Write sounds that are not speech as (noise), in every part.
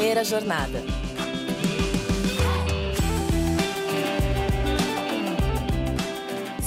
primeira jornada.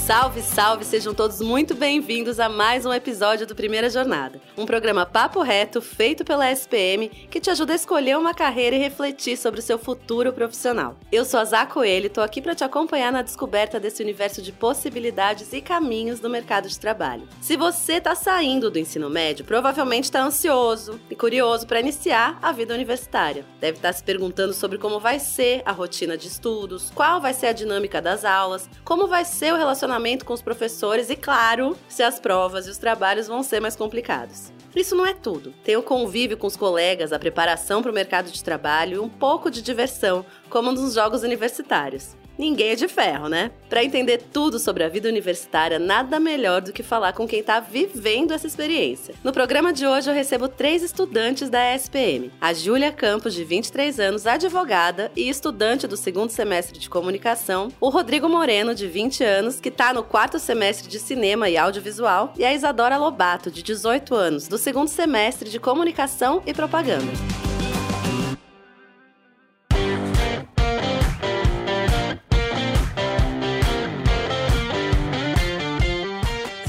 Salve, salve! Sejam todos muito bem-vindos a mais um episódio do Primeira Jornada. Um programa papo reto feito pela SPM que te ajuda a escolher uma carreira e refletir sobre o seu futuro profissional. Eu sou a Zá Coelho e tô aqui para te acompanhar na descoberta desse universo de possibilidades e caminhos do mercado de trabalho. Se você está saindo do ensino médio, provavelmente está ansioso e curioso para iniciar a vida universitária. Deve estar tá se perguntando sobre como vai ser a rotina de estudos, qual vai ser a dinâmica das aulas, como vai ser o relacionamento relacionamento com os professores e, claro, se as provas e os trabalhos vão ser mais complicados. Isso não é tudo. Tem o convívio com os colegas, a preparação para o mercado de trabalho e um pouco de diversão, como nos jogos universitários ninguém é de ferro, né? Para entender tudo sobre a vida universitária, nada melhor do que falar com quem está vivendo essa experiência. No programa de hoje eu recebo três estudantes da ESPM. A Júlia Campos, de 23 anos, advogada e estudante do segundo semestre de comunicação, o Rodrigo Moreno, de 20 anos, que está no quarto semestre de cinema e audiovisual, e a Isadora Lobato, de 18 anos, do segundo semestre de comunicação e propaganda.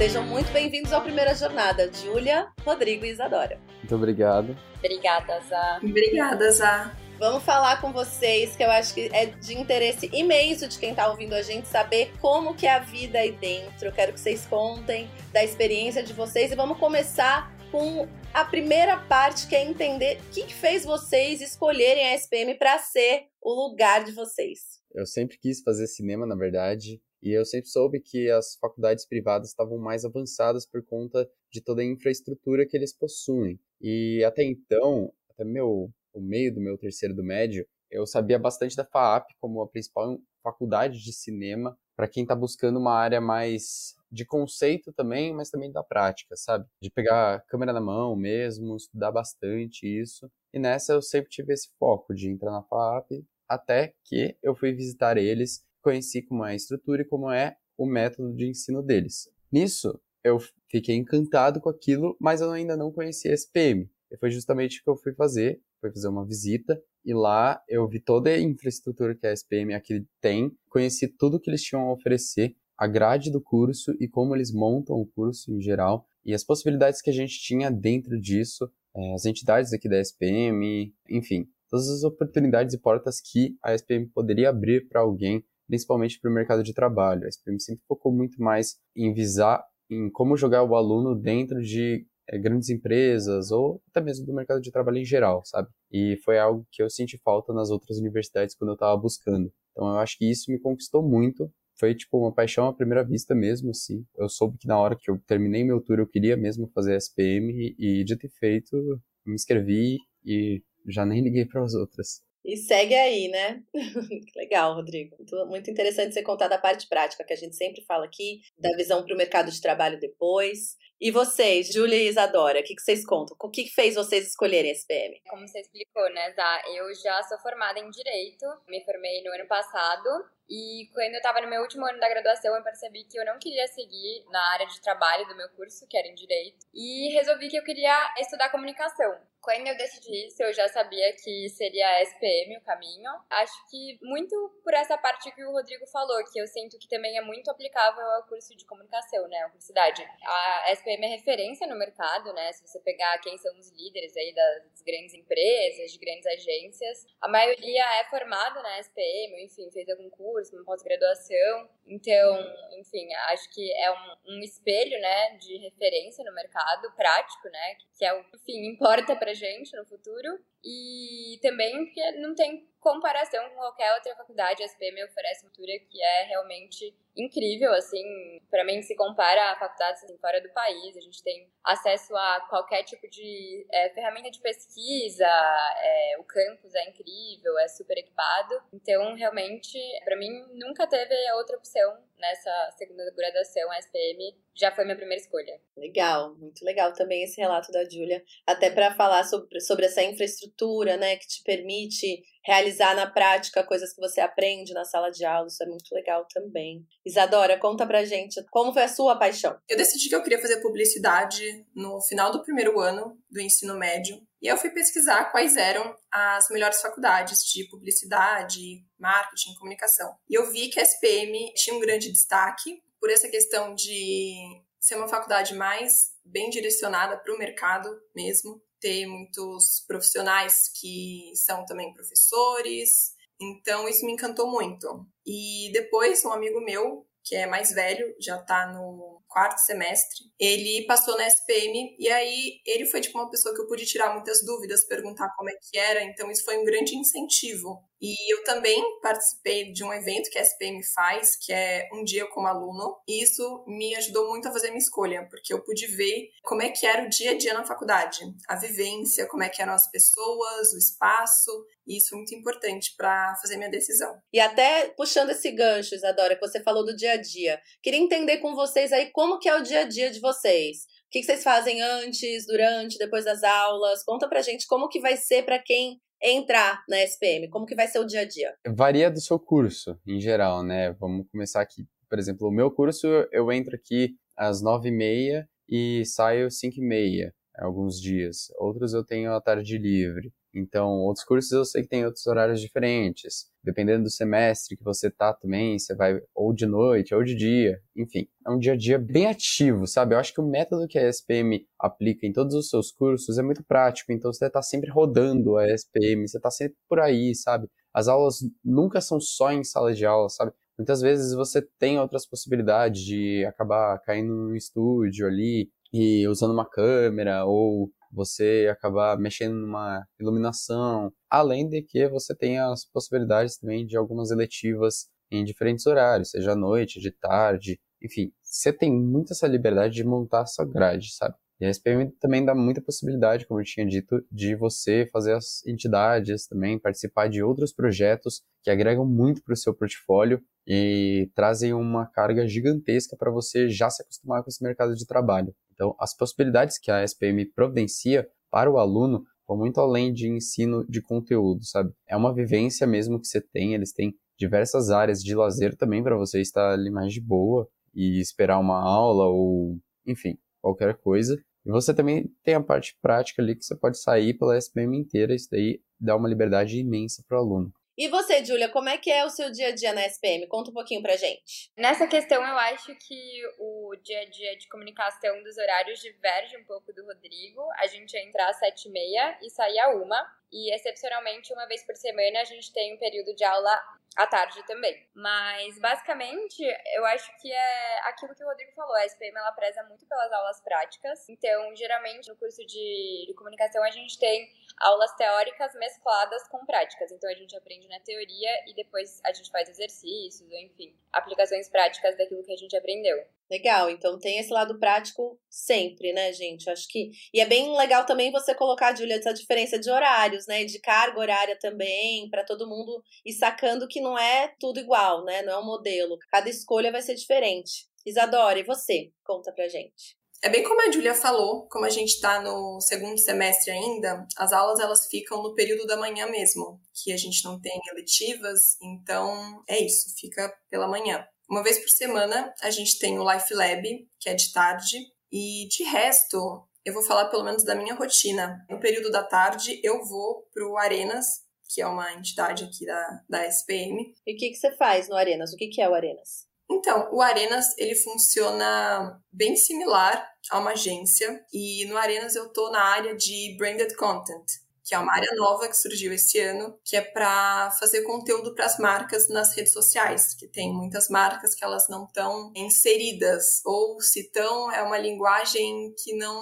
Sejam muito bem-vindos ao Primeira Jornada, Júlia, Rodrigo e Isadora. Muito obrigado. Obrigada, Zá. Obrigada, Zá. Vamos falar com vocês, que eu acho que é de interesse imenso de quem está ouvindo a gente saber como que é a vida aí dentro. Eu quero que vocês contem da experiência de vocês e vamos começar com a primeira parte, que é entender o que fez vocês escolherem a SPM para ser o lugar de vocês. Eu sempre quis fazer cinema, na verdade. E eu sempre soube que as faculdades privadas estavam mais avançadas por conta de toda a infraestrutura que eles possuem. E até então, até meu, o meio do meu terceiro do médio, eu sabia bastante da FAAP como a principal faculdade de cinema para quem está buscando uma área mais de conceito também, mas também da prática, sabe? De pegar câmera na mão mesmo, estudar bastante isso. E nessa eu sempre tive esse foco de entrar na FAAP, até que eu fui visitar eles conheci como é a estrutura e como é o método de ensino deles. Nisso, eu fiquei encantado com aquilo, mas eu ainda não conhecia a SPM. E foi justamente o que eu fui fazer, foi fazer uma visita, e lá eu vi toda a infraestrutura que a SPM aqui tem, conheci tudo que eles tinham a oferecer, a grade do curso e como eles montam o curso em geral, e as possibilidades que a gente tinha dentro disso, é, as entidades aqui da SPM, enfim, todas as oportunidades e portas que a SPM poderia abrir para alguém principalmente para o mercado de trabalho. A SPM sempre focou muito mais em visar em como jogar o aluno dentro de é, grandes empresas ou até mesmo do mercado de trabalho em geral, sabe? E foi algo que eu senti falta nas outras universidades quando eu estava buscando. Então eu acho que isso me conquistou muito. Foi tipo uma paixão à primeira vista mesmo, assim. Eu soube que na hora que eu terminei meu tour eu queria mesmo fazer SPM e de ter feito me inscrevi e já nem liguei para as outras. E segue aí, né? (laughs) Legal, Rodrigo. Muito, interessante você contar da parte prática, que a gente sempre fala aqui, da visão para o mercado de trabalho depois. E vocês, Júlia e Isadora, o que, que vocês contam? O que fez vocês escolherem a SPM? Como você explicou, né, Zá? Eu já sou formada em Direito, me formei no ano passado. E quando eu estava no meu último ano da graduação, eu percebi que eu não queria seguir na área de trabalho do meu curso, que era em Direito. E resolvi que eu queria estudar comunicação. Quando eu decidi isso, eu já sabia que seria a SPM o caminho. Acho que muito por essa parte que o Rodrigo falou, que eu sinto que também é muito aplicável ao curso de comunicação, né, a publicidade. A SPM é referência no mercado, né, se você pegar quem são os líderes aí das grandes empresas, de grandes agências, a maioria é formada na SPM, enfim, fez algum curso, uma pós-graduação. Então, enfim, acho que é um, um espelho, né, de referência no mercado prático, né, que é o, enfim, importa pra gente no futuro. E também porque não tem comparação com qualquer outra faculdade, a SPM oferece cultura que é realmente incrível, assim, para mim se compara a faculdades assim, fora do país, a gente tem acesso a qualquer tipo de é, ferramenta de pesquisa, é, o campus é incrível, é super equipado, então realmente, para mim, nunca teve outra opção atenção nessa segunda graduação, a SPM já foi minha primeira escolha. Legal, muito legal também esse relato da Júlia, até para falar sobre, sobre essa infraestrutura, né, que te permite realizar na prática coisas que você aprende na sala de aula, isso é muito legal também. Isadora, conta pra gente como foi a sua paixão. Eu decidi que eu queria fazer publicidade no final do primeiro ano do ensino médio. E eu fui pesquisar quais eram as melhores faculdades de publicidade, marketing, comunicação. E eu vi que a SPM tinha um grande destaque por essa questão de ser uma faculdade mais bem direcionada para o mercado mesmo, ter muitos profissionais que são também professores. Então, isso me encantou muito. E depois, um amigo meu, que é mais velho, já está no quarto semestre, ele passou na SPM e aí ele foi tipo uma pessoa que eu pude tirar muitas dúvidas, perguntar como é que era, então isso foi um grande incentivo. E eu também participei de um evento que a SPM faz, que é um dia como aluno, e isso me ajudou muito a fazer minha escolha, porque eu pude ver como é que era o dia a dia na faculdade, a vivência, como é que eram as pessoas, o espaço, e isso é muito importante para fazer minha decisão. E até puxando esse gancho, Isadora, que você falou do dia a dia, queria entender com vocês aí como que é o dia a dia de vocês. O que vocês fazem antes, durante, depois das aulas? Conta pra gente como que vai ser para quem entrar na SPM, como que vai ser o dia a dia? Varia do seu curso, em geral, né? Vamos começar aqui. Por exemplo, o meu curso, eu entro aqui às nove e meia e saio cinco e meia alguns dias. Outros eu tenho a tarde livre. Então, outros cursos eu sei que tem outros horários diferentes. Dependendo do semestre que você tá também, você vai ou de noite ou de dia. Enfim, é um dia a dia bem ativo, sabe? Eu acho que o método que a SPM aplica em todos os seus cursos é muito prático. Então, você tá sempre rodando a SPM, você tá sempre por aí, sabe? As aulas nunca são só em sala de aula, sabe? Muitas vezes você tem outras possibilidades de acabar caindo no estúdio ali e usando uma câmera ou você acabar mexendo numa iluminação, além de que você tem as possibilidades também de algumas eletivas em diferentes horários, seja à noite, de tarde, enfim, você tem muita essa liberdade de montar a sua grade, sabe? E a SPM também dá muita possibilidade, como eu tinha dito, de você fazer as entidades também, participar de outros projetos que agregam muito para o seu portfólio e trazem uma carga gigantesca para você já se acostumar com esse mercado de trabalho. Então, as possibilidades que a SPM providencia para o aluno vão muito além de ensino de conteúdo, sabe? É uma vivência mesmo que você tem, eles têm diversas áreas de lazer também para você estar ali mais de boa e esperar uma aula ou, enfim, qualquer coisa. E você também tem a parte prática ali que você pode sair pela SPM inteira, isso daí dá uma liberdade imensa para o aluno. E você, Júlia, como é que é o seu dia a dia na SPM? Conta um pouquinho pra gente. Nessa questão, eu acho que o dia a dia de comunicação dos horários diverge um pouco do Rodrigo. A gente entra às sete e meia e sair a uma. E, excepcionalmente, uma vez por semana, a gente tem um período de aula à tarde também. Mas, basicamente, eu acho que é aquilo que o Rodrigo falou. A SPM, ela preza muito pelas aulas práticas. Então, geralmente, no curso de, de comunicação, a gente tem aulas teóricas mescladas com práticas. Então, a gente aprende na teoria e depois a gente faz exercícios, ou enfim, aplicações práticas daquilo que a gente aprendeu. Legal, então tem esse lado prático sempre, né, gente? Acho que. E é bem legal também você colocar, Julia, essa diferença de horários, né? De carga horária também, para todo mundo ir sacando que não é tudo igual, né? Não é um modelo. Cada escolha vai ser diferente. Isadora, e você? Conta pra gente. É bem como a Julia falou, como a gente está no segundo semestre ainda, as aulas elas ficam no período da manhã mesmo, que a gente não tem eletivas, então é isso, fica pela manhã. Uma vez por semana a gente tem o Life Lab, que é de tarde, e de resto eu vou falar pelo menos da minha rotina. No período da tarde eu vou pro Arenas, que é uma entidade aqui da, da SPM. E o que, que você faz no Arenas? O que, que é o Arenas? Então, o Arenas ele funciona bem similar a uma agência e no Arenas eu tô na área de branded content, que é uma área nova que surgiu esse ano, que é para fazer conteúdo para as marcas nas redes sociais, que tem muitas marcas que elas não estão inseridas, ou se estão, é uma linguagem que não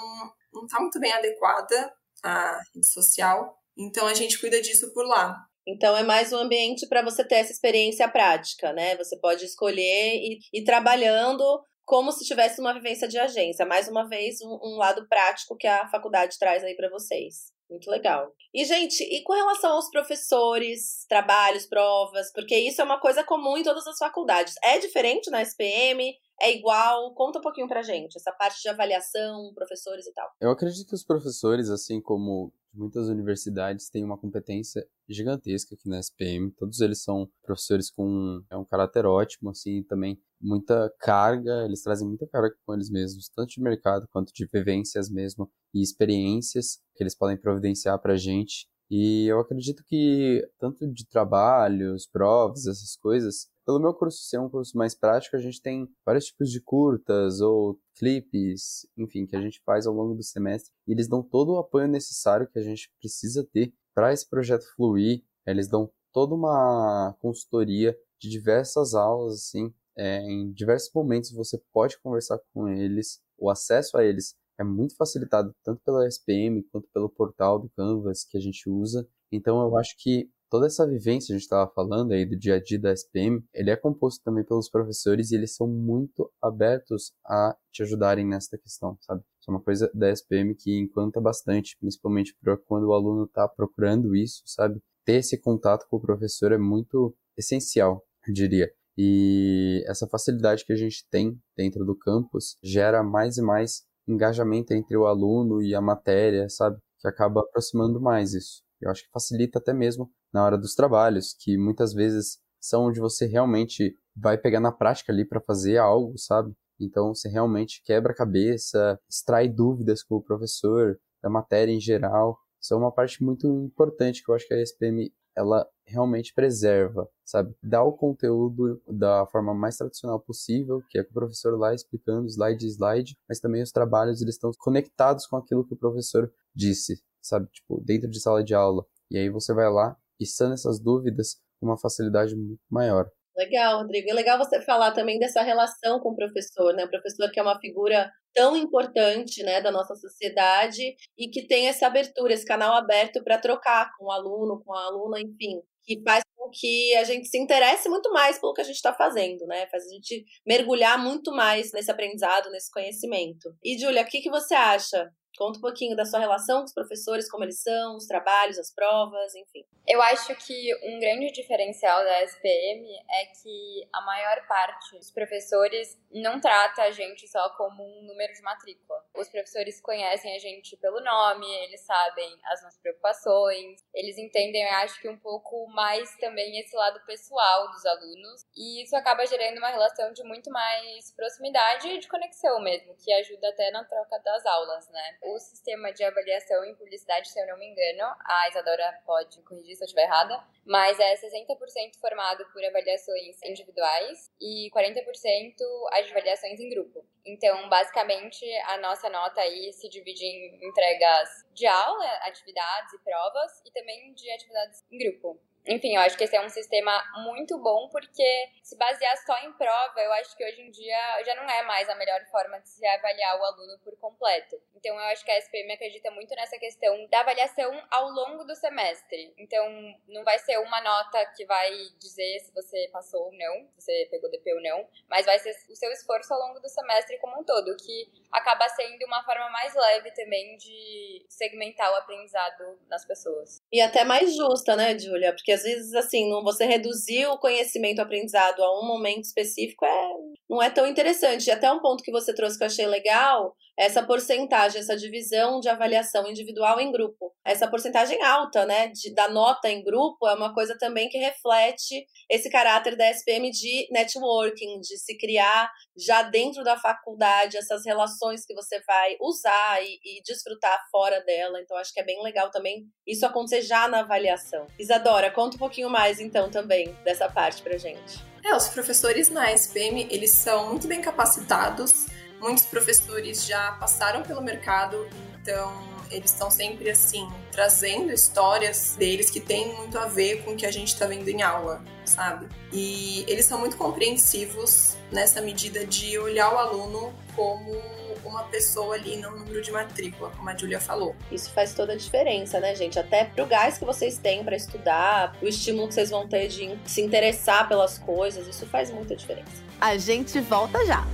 está muito bem adequada à rede social. Então a gente cuida disso por lá. Então é mais um ambiente para você ter essa experiência prática, né? Você pode escolher e ir trabalhando como se tivesse uma vivência de agência. Mais uma vez, um, um lado prático que a faculdade traz aí para vocês. Muito legal. E, gente, e com relação aos professores, trabalhos, provas, porque isso é uma coisa comum em todas as faculdades. É diferente na SPM? É igual? Conta um pouquinho pra gente, essa parte de avaliação, professores e tal. Eu acredito que os professores, assim como muitas universidades têm uma competência gigantesca aqui na SPM. Todos eles são professores com é um caráter ótimo, assim, também muita carga, eles trazem muita carga com eles mesmos, tanto de mercado quanto de vivências mesmo e experiências que eles podem providenciar para a gente. E eu acredito que tanto de trabalhos, provas, essas coisas, pelo meu curso ser um curso mais prático, a gente tem vários tipos de curtas ou clipes, enfim, que a gente faz ao longo do semestre. E eles dão todo o apoio necessário que a gente precisa ter para esse projeto fluir. Eles dão toda uma consultoria de diversas aulas, assim, é, em diversos momentos você pode conversar com eles. O acesso a eles é muito facilitado tanto pela SPM quanto pelo portal do Canvas que a gente usa. Então eu acho que toda essa vivência a gente estava falando aí do dia a dia da SPM, ele é composto também pelos professores e eles são muito abertos a te ajudarem nessa questão, sabe? Isso é uma coisa da SPM que encanta bastante, principalmente para quando o aluno está procurando isso, sabe? Ter esse contato com o professor é muito essencial, eu diria. E essa facilidade que a gente tem dentro do campus gera mais e mais engajamento entre o aluno e a matéria, sabe? Que acaba aproximando mais isso. Eu acho que facilita até mesmo na hora dos trabalhos, que muitas vezes são onde você realmente vai pegar na prática ali para fazer algo, sabe? Então você realmente quebra a cabeça, extrai dúvidas com o professor, da matéria em geral. Isso é uma parte muito importante que eu acho que a SPM ela realmente preserva, sabe? Dá o conteúdo da forma mais tradicional possível, que é com o professor lá explicando slide a slide, mas também os trabalhos eles estão conectados com aquilo que o professor disse, sabe? Tipo, dentro de sala de aula. E aí você vai lá e sana essas dúvidas com uma facilidade muito maior. Legal, Rodrigo. É legal você falar também dessa relação com o professor, né? O professor que é uma figura tão importante, né, da nossa sociedade e que tem essa abertura, esse canal aberto para trocar com o aluno, com a aluna, enfim, que faz com que a gente se interesse muito mais pelo que a gente está fazendo, né? Faz a gente mergulhar muito mais nesse aprendizado, nesse conhecimento. E, Júlia, o que, que você acha Conta um pouquinho da sua relação com os professores, como eles são, os trabalhos, as provas, enfim. Eu acho que um grande diferencial da SPM é que a maior parte dos professores não trata a gente só como um número de matrícula. Os professores conhecem a gente pelo nome, eles sabem as nossas preocupações, eles entendem, eu acho que um pouco mais também esse lado pessoal dos alunos, e isso acaba gerando uma relação de muito mais proximidade e de conexão mesmo, que ajuda até na troca das aulas, né? O sistema de avaliação em publicidade, se eu não me engano, a Isadora pode corrigir se eu estiver errada, mas é 60% formado por avaliações individuais e 40% as avaliações em grupo. Então, basicamente, a nossa nota aí se divide em entregas de aula, atividades e provas, e também de atividades em grupo. Enfim, eu acho que esse é um sistema muito bom, porque se basear só em prova, eu acho que hoje em dia já não é mais a melhor forma de se avaliar o aluno por completo. Então, eu acho que a SPM acredita muito nessa questão da avaliação ao longo do semestre. Então, não vai ser uma nota que vai dizer se você passou ou não, se você pegou DP ou não, mas vai ser o seu esforço ao longo do semestre como um todo, que acaba sendo uma forma mais leve também de segmentar o aprendizado nas pessoas. E até mais justa, né, Júlia? Porque às vezes, assim, você reduzir o conhecimento aprendizado a um momento específico é, não é tão interessante. E até um ponto que você trouxe que eu achei legal essa porcentagem, essa divisão de avaliação individual em grupo. Essa porcentagem alta, né, de, da nota em grupo é uma coisa também que reflete esse caráter da SPM de networking, de se criar já dentro da faculdade essas relações que você vai usar e, e desfrutar fora dela. Então, acho que é bem legal também isso acontecer já na avaliação. Isadora, conta um pouquinho mais então também dessa parte pra gente. É, os professores na SPM, eles são muito bem capacitados muitos professores já passaram pelo mercado, então eles estão sempre assim trazendo histórias deles que têm muito a ver com o que a gente está vendo em aula, sabe? E eles são muito compreensivos nessa medida de olhar o aluno como uma pessoa ali no número de matrícula, como a Julia falou. Isso faz toda a diferença, né, gente? Até pro gás que vocês têm para estudar, o estímulo que vocês vão ter de se interessar pelas coisas, isso faz muita diferença. A gente volta já.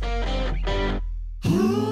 Música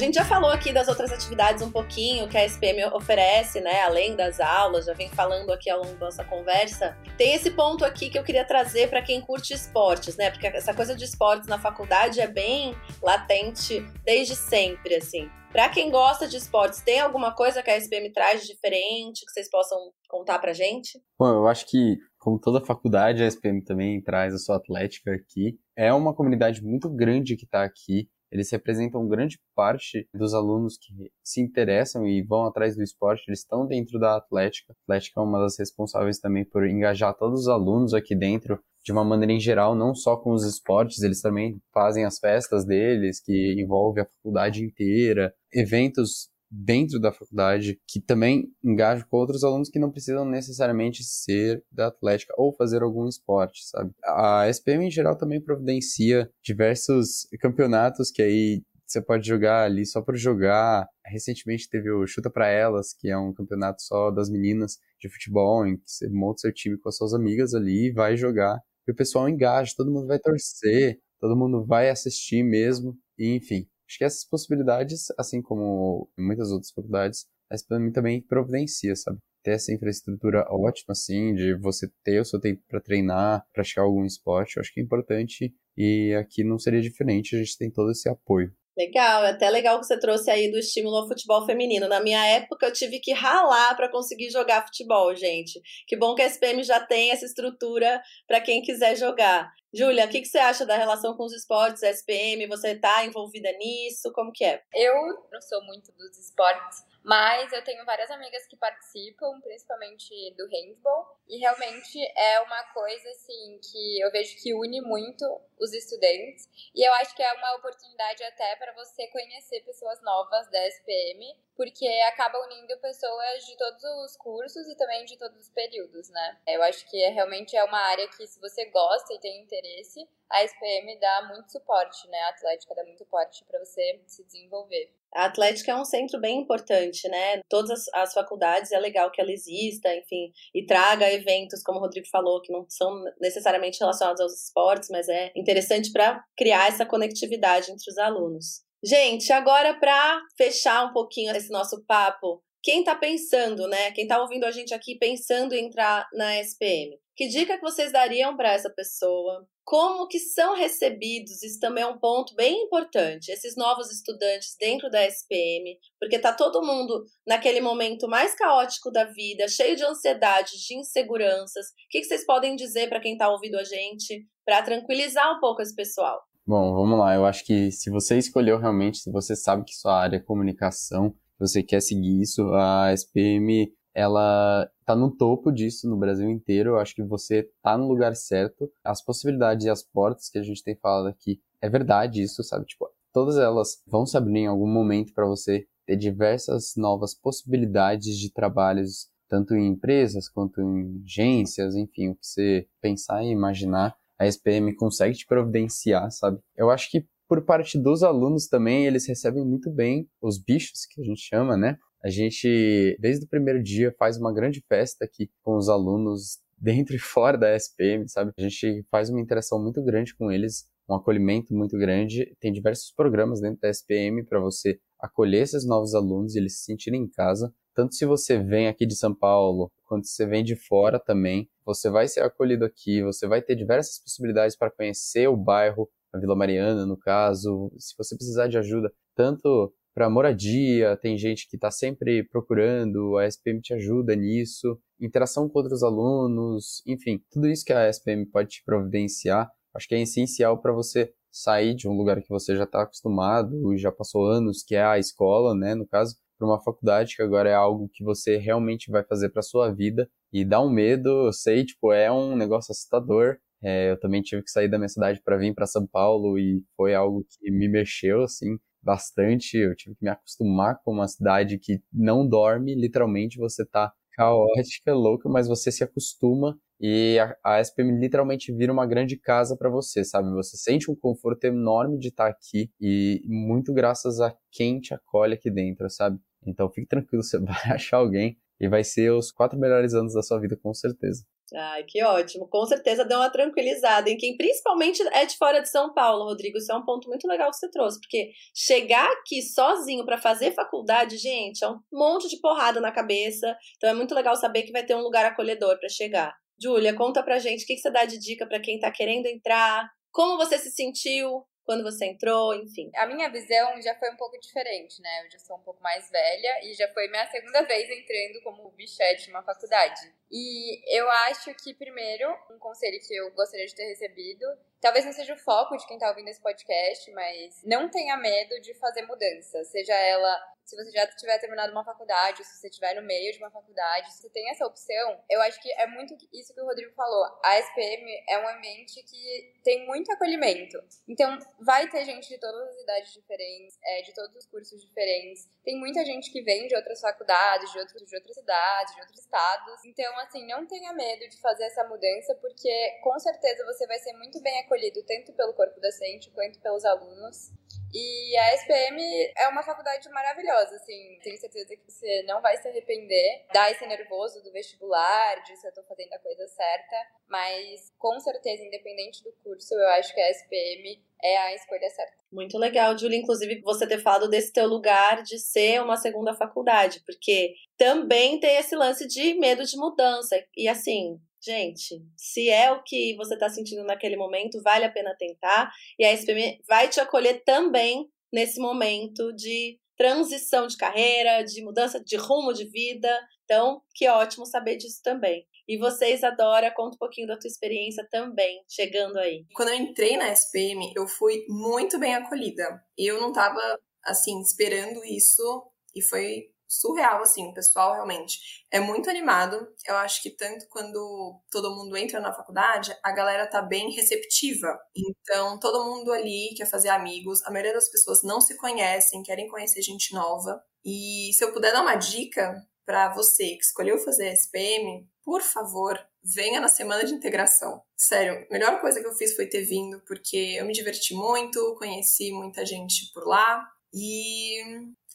Gente já falou aqui das outras atividades um pouquinho que a SPM oferece, né? Além das aulas, já vem falando aqui ao longo da nossa conversa. Tem esse ponto aqui que eu queria trazer para quem curte esportes, né? Porque essa coisa de esportes na faculdade é bem latente desde sempre, assim. Para quem gosta de esportes, tem alguma coisa que a SPM traz de diferente que vocês possam contar pra gente? Bom, eu acho que, como toda faculdade, a SPM também traz a sua atlética aqui. É uma comunidade muito grande que está aqui. Eles representam grande parte dos alunos que se interessam e vão atrás do esporte, eles estão dentro da Atlética. A Atlética é uma das responsáveis também por engajar todos os alunos aqui dentro de uma maneira em geral, não só com os esportes, eles também fazem as festas deles, que envolve a faculdade inteira, eventos dentro da faculdade que também engajam com outros alunos que não precisam necessariamente ser da atlética ou fazer algum esporte, sabe? A SPM em geral também providencia diversos campeonatos que aí você pode jogar ali só por jogar. Recentemente teve o Chuta para Elas, que é um campeonato só das meninas de futebol, em que você monta seu time com as suas amigas ali e vai jogar. E o pessoal engaja, todo mundo vai torcer, todo mundo vai assistir mesmo, e enfim. Acho que essas possibilidades, assim como muitas outras faculdades, a SPM também providencia, sabe? Ter essa infraestrutura ótima, assim, de você ter o seu tempo para treinar, praticar algum esporte, eu acho que é importante e aqui não seria diferente, a gente tem todo esse apoio. Legal, é até legal que você trouxe aí do estímulo ao futebol feminino. Na minha época, eu tive que ralar para conseguir jogar futebol, gente. Que bom que a SPM já tem essa estrutura para quem quiser jogar. Júlia, o que, que você acha da relação com os esportes, SPM? Você está envolvida nisso? Como que é? Eu não sou muito dos esportes, mas eu tenho várias amigas que participam, principalmente do handball, e realmente é uma coisa assim que eu vejo que une muito os estudantes, e eu acho que é uma oportunidade até para você conhecer pessoas novas da SPM, porque acaba unindo pessoas de todos os cursos e também de todos os períodos, né? Eu acho que é, realmente é uma área que se você gosta e tem interesse, a SPM dá muito suporte, né? A Atlética dá muito suporte para você se desenvolver. A Atlética é um centro bem importante, né? Todas as, as, faculdades é legal que ela exista, enfim, e traga eventos, como o Rodrigo falou, que não são necessariamente relacionados aos esportes, mas é interessante para criar essa conectividade entre os alunos. Gente, agora para fechar um pouquinho esse nosso papo, quem está pensando, né? Quem está ouvindo a gente aqui pensando em entrar na SPM, que dica que vocês dariam para essa pessoa? Como que são recebidos? Isso também é um ponto bem importante. Esses novos estudantes dentro da SPM, porque tá todo mundo naquele momento mais caótico da vida, cheio de ansiedade, de inseguranças. O que, que vocês podem dizer para quem está ouvindo a gente para tranquilizar um pouco esse pessoal? Bom, vamos lá. Eu acho que se você escolheu realmente, se você sabe que sua área é comunicação, você quer seguir isso, a SPM ela tá no topo disso no Brasil inteiro. Eu acho que você tá no lugar certo. As possibilidades e as portas que a gente tem falado aqui, é verdade isso, sabe? Tipo, todas elas vão se abrir em algum momento para você ter diversas novas possibilidades de trabalhos, tanto em empresas quanto em agências, enfim, o que você pensar e imaginar, a SPM consegue te providenciar, sabe? Eu acho que por parte dos alunos também, eles recebem muito bem os bichos, que a gente chama, né? A gente, desde o primeiro dia, faz uma grande festa aqui com os alunos (laughs) dentro e fora da SPM, sabe? A gente faz uma interação muito grande com eles, um acolhimento muito grande. Tem diversos programas dentro da SPM para você acolher esses novos alunos e eles se sentirem em casa. Tanto se você vem aqui de São Paulo, quanto se você vem de fora também, você vai ser acolhido aqui, você vai ter diversas possibilidades para conhecer o bairro, a Vila Mariana, no caso. Se você precisar de ajuda, tanto para moradia, tem gente que está sempre procurando, a SPM te ajuda nisso, interação com outros alunos, enfim, tudo isso que a SPM pode te providenciar, acho que é essencial para você sair de um lugar que você já está acostumado e já passou anos, que é a escola, né, no caso, para uma faculdade que agora é algo que você realmente vai fazer para sua vida. E dá um medo, eu sei, tipo, é um negócio assustador, É, eu também tive que sair da minha cidade para vir para São Paulo e foi algo que me mexeu, assim, bastante. Eu tive que me acostumar com uma cidade que não dorme, literalmente você tá caótica, louca, mas você se acostuma e a, a SPM literalmente vira uma grande casa para você, sabe? Você sente um conforto enorme de estar tá aqui e muito graças a quem te acolhe aqui dentro, sabe? Então fique tranquilo, (laughs) você vai achar alguém e vai ser os quatro melhores anos da sua vida, com certeza. Ai, que ótimo. Com certeza deu uma tranquilizada em quem principalmente é de fora de São Paulo, Rodrigo. Isso é um ponto muito legal que você trouxe, porque chegar aqui sozinho para fazer faculdade, gente, é um monte de porrada na cabeça. Então é muito legal saber que vai ter um lugar acolhedor para chegar. Júlia, conta pra gente o que, que você dá de dica para quem tá querendo entrar, como você se sentiu quando você entrou, enfim. A minha visão já foi um pouco diferente, né? Eu já sou um pouco mais velha e já foi minha segunda vez entrando como bichete numa faculdade. E eu acho que, primeiro, um conselho que eu gostaria de ter recebido, talvez não seja o foco de quem tá ouvindo esse podcast, mas não tenha medo de fazer mudança, seja ela se você já tiver terminado uma faculdade, se você estiver no meio de uma faculdade, se você tem essa opção, eu acho que é muito isso que o Rodrigo falou. A SPM é um ambiente que tem muito acolhimento. Então, vai ter gente de todas as idades diferentes, é, de todos os cursos diferentes. Tem muita gente que vem de outras faculdades, de, outros, de outras cidades, de outros estados. Então, assim, não tenha medo de fazer essa mudança, porque com certeza você vai ser muito bem acolhido, tanto pelo corpo docente quanto pelos alunos. E a SPM é uma faculdade maravilhosa, assim, tenho certeza que você não vai se arrepender. Dá esse nervoso do vestibular, de se eu tô fazendo a coisa certa, mas com certeza, independente do curso, eu acho que a SPM é a escolha certa. Muito legal, Julia, inclusive você ter falado desse teu lugar de ser uma segunda faculdade, porque também tem esse lance de medo de mudança. E assim, gente, se é o que você está sentindo naquele momento, vale a pena tentar. E a SPM vai te acolher também nesse momento de transição de carreira, de mudança de rumo de vida. Então, que ótimo saber disso também. E vocês, Adora, conta um pouquinho da tua experiência também, chegando aí. Quando eu entrei na SPM, eu fui muito bem acolhida. Eu não estava, assim, esperando isso e foi surreal, assim, o pessoal realmente é muito animado. Eu acho que tanto quando todo mundo entra na faculdade, a galera tá bem receptiva. Então, todo mundo ali quer fazer amigos. A maioria das pessoas não se conhecem, querem conhecer gente nova. E se eu puder dar uma dica para você que escolheu fazer SPM, por favor, venha na semana de integração. Sério, a melhor coisa que eu fiz foi ter vindo, porque eu me diverti muito, conheci muita gente por lá. E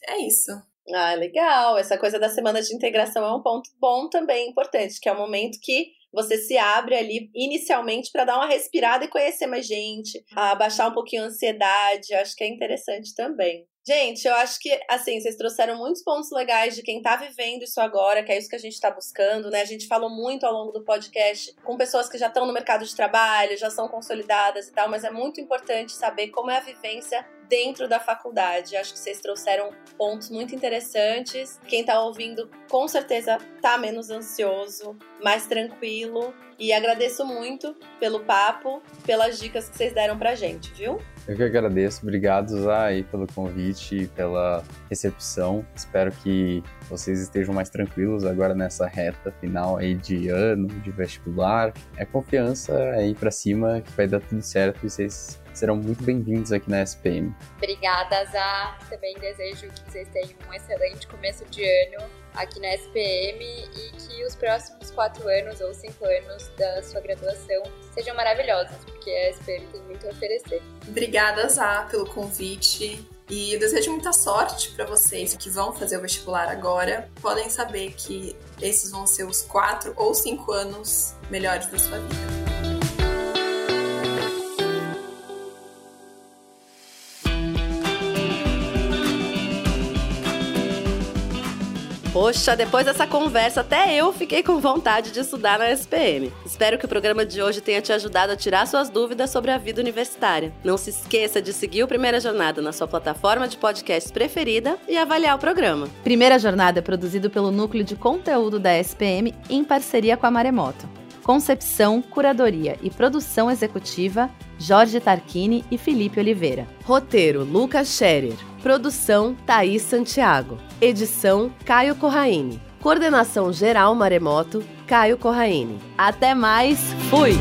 é isso. Ah, legal. Essa coisa da semana de integração é um ponto bom também, importante, que é o momento que você se abre ali inicialmente para dar uma respirada e conhecer mais gente, abaixar um pouquinho a ansiedade. Acho que é interessante também. Gente, eu acho que, assim, vocês trouxeram muitos pontos legais de quem tá vivendo isso agora, que é isso que a gente tá buscando, né? A gente falou muito ao longo do podcast com pessoas que já estão no mercado de trabalho, já são consolidadas e tal, mas é muito importante saber como é a vivência dentro da faculdade. Acho que vocês trouxeram pontos muito interessantes. Quem tá ouvindo, com certeza, tá menos ansioso, mais tranquilo. E agradeço muito pelo papo, pelas dicas que vocês deram pra gente, viu? Eu que agradeço, obrigado aí pelo convite e pela recepção. Espero que vocês estejam mais tranquilos agora nessa reta final aí de ano, de vestibular. É confiança, é ir pra cima que vai dar tudo certo e vocês serão muito bem-vindos aqui na SPM. Obrigada, Zá. Também desejo que vocês tenham um excelente começo de ano aqui na SPM e que os próximos quatro anos ou cinco anos da sua graduação sejam maravilhosos, porque a SPM tem muito a oferecer. Obrigada, Zá, pelo convite. E eu desejo muita sorte para vocês que vão fazer o vestibular agora. Podem saber que esses vão ser os quatro ou cinco anos melhores da sua vida. Poxa, depois dessa conversa, até eu fiquei com vontade de estudar na SPM. Espero que o programa de hoje tenha te ajudado a tirar suas dúvidas sobre a vida universitária. Não se esqueça de seguir o Primeira Jornada na sua plataforma de podcast preferida e avaliar o programa. Primeira Jornada é produzido pelo Núcleo de Conteúdo da SPM em parceria com a Maremoto. Concepção, curadoria e produção executiva, Jorge Tarquini e Felipe Oliveira. Roteiro: Lucas Scherer. Produção: Thaís Santiago. Edição: Caio Corraine. Coordenação geral Maremoto: Caio Corraine. Até mais, fui!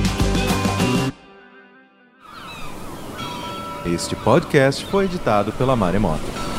Este podcast foi editado pela Maremoto.